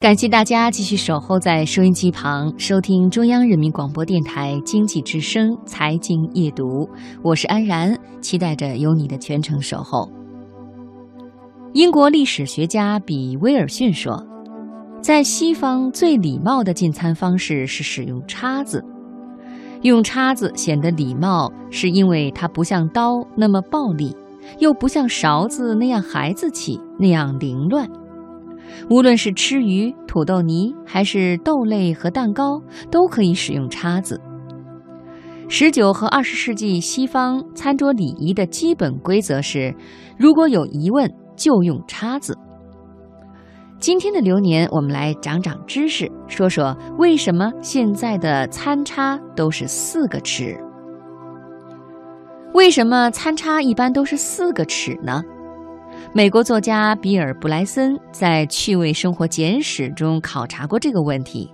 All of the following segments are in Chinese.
感谢大家继续守候在收音机旁，收听中央人民广播电台经济之声财经夜读。我是安然，期待着有你的全程守候。英国历史学家比威尔逊说，在西方最礼貌的进餐方式是使用叉子。用叉子显得礼貌，是因为它不像刀那么暴力，又不像勺子那样孩子气，那样凌乱。无论是吃鱼、土豆泥，还是豆类和蛋糕，都可以使用叉子。十九和二十世纪西方餐桌礼仪的基本规则是：如果有疑问，就用叉子。今天的流年，我们来长长知识，说说为什么现在的餐叉都是四个齿？为什么餐叉一般都是四个齿呢？美国作家比尔·布莱森在《趣味生活简史》中考察过这个问题。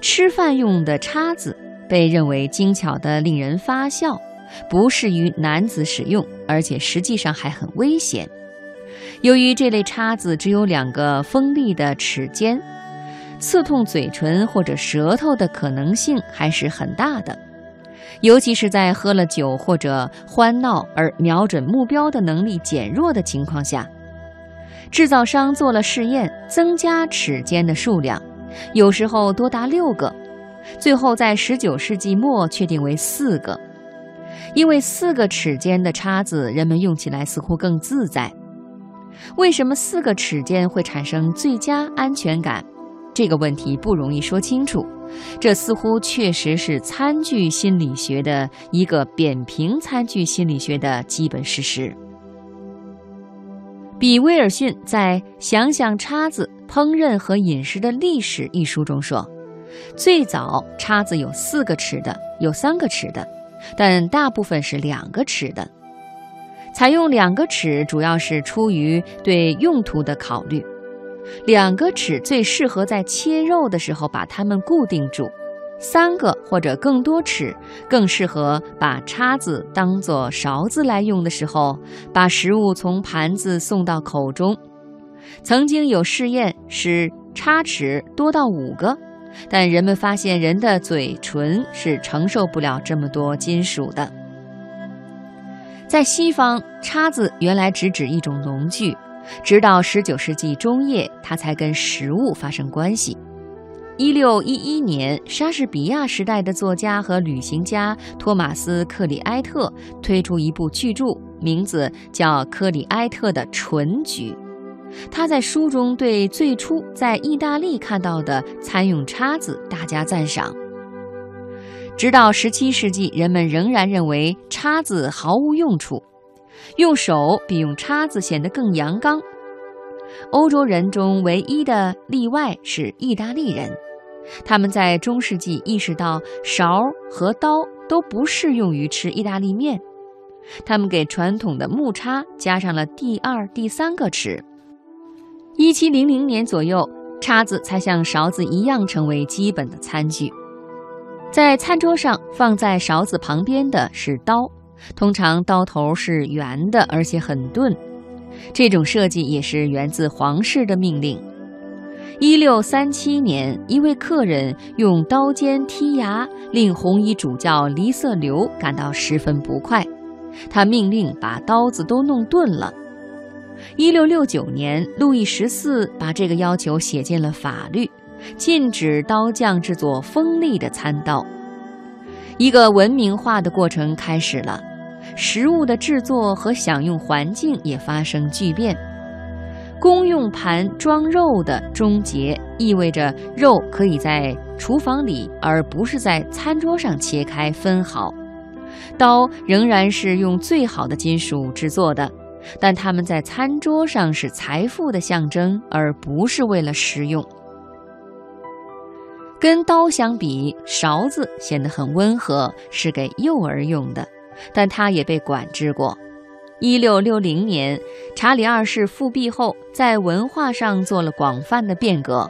吃饭用的叉子被认为精巧的令人发笑，不适于男子使用，而且实际上还很危险。由于这类叉子只有两个锋利的齿尖，刺痛嘴唇或者舌头的可能性还是很大的。尤其是在喝了酒或者欢闹而瞄准目标的能力减弱的情况下，制造商做了试验，增加齿尖的数量，有时候多达六个，最后在19世纪末确定为四个，因为四个齿尖的叉子人们用起来似乎更自在。为什么四个齿尖会产生最佳安全感？这个问题不容易说清楚。这似乎确实是餐具心理学的一个扁平餐具心理学的基本事实。比威尔逊在《想想叉子、烹饪和饮食的历史》一书中说，最早叉子有四个齿的，有三个齿的，但大部分是两个齿的。采用两个齿主要是出于对用途的考虑。两个齿最适合在切肉的时候把它们固定住，三个或者更多齿更适合把叉子当做勺子来用的时候，把食物从盘子送到口中。曾经有试验使叉齿多到五个，但人们发现人的嘴唇是承受不了这么多金属的。在西方，叉子原来只指一种农具。直到十九世纪中叶，它才跟食物发生关系。一六一一年，莎士比亚时代的作家和旅行家托马斯·克里埃特推出一部巨著，名字叫《克里埃特的纯菊》。他在书中对最初在意大利看到的餐用叉子大加赞赏。直到十七世纪，人们仍然认为叉子毫无用处。用手比用叉子显得更阳刚。欧洲人中唯一的例外是意大利人，他们在中世纪意识到勺和刀都不适用于吃意大利面，他们给传统的木叉加上了第二、第三个齿。一七零零年左右，叉子才像勺子一样成为基本的餐具。在餐桌上放在勺子旁边的是刀。通常刀头是圆的，而且很钝。这种设计也是源自皇室的命令。一六三七年，一位客人用刀尖剔牙，令红衣主教黎瑟留感到十分不快。他命令把刀子都弄钝了。一六六九年，路易十四把这个要求写进了法律，禁止刀匠制作锋利的餐刀。一个文明化的过程开始了。食物的制作和享用环境也发生巨变。公用盘装肉的终结，意味着肉可以在厨房里，而不是在餐桌上切开分好。刀仍然是用最好的金属制作的，但它们在餐桌上是财富的象征，而不是为了食用。跟刀相比，勺子显得很温和，是给幼儿用的。但它也被管制过。一六六零年，查理二世复辟后，在文化上做了广泛的变革。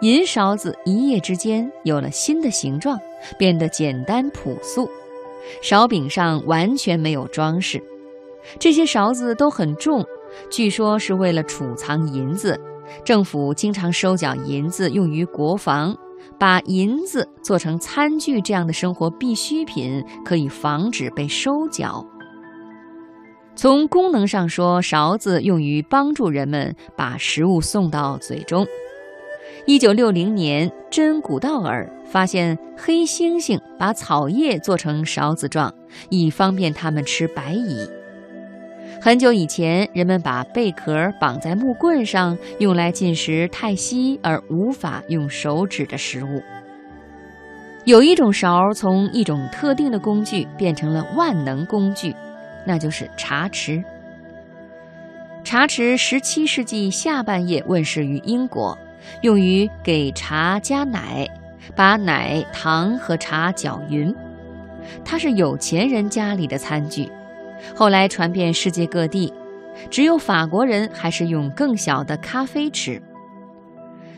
银勺子一夜之间有了新的形状，变得简单朴素，勺柄上完全没有装饰。这些勺子都很重，据说是为了储藏银子，政府经常收缴银子用于国防，把银子做成餐具这样的生活必需品，可以防止被收缴。从功能上说，勺子用于帮助人们把食物送到嘴中。一九六零年，真古道尔发现黑猩猩把草叶做成勺子状，以方便它们吃白蚁。很久以前，人们把贝壳绑在木棍上，用来进食太稀而无法用手指的食物。有一种勺从一种特定的工具变成了万能工具，那就是茶匙。茶匙十七世纪下半叶问世于英国，用于给茶加奶，把奶、糖和茶搅匀。它是有钱人家里的餐具。后来传遍世界各地，只有法国人还是用更小的咖啡匙，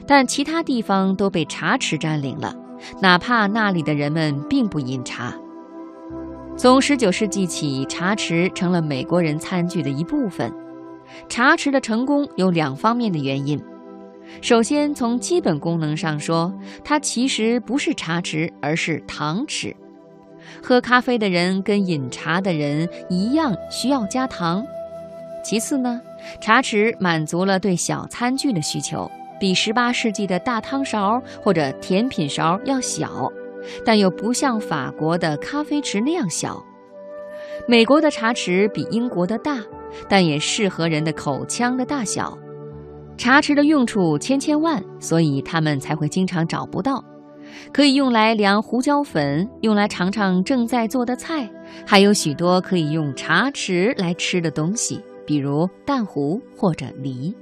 但其他地方都被茶匙占领了，哪怕那里的人们并不饮茶。从19世纪起，茶匙成了美国人餐具的一部分。茶匙的成功有两方面的原因：首先，从基本功能上说，它其实不是茶匙，而是糖匙。喝咖啡的人跟饮茶的人一样，需要加糖。其次呢，茶匙满足了对小餐具的需求，比18世纪的大汤勺或者甜品勺要小，但又不像法国的咖啡匙那样小。美国的茶匙比英国的大，但也适合人的口腔的大小。茶匙的用处千千万，所以他们才会经常找不到。可以用来量胡椒粉，用来尝尝正在做的菜，还有许多可以用茶匙来吃的东西，比如蛋糊或者梨。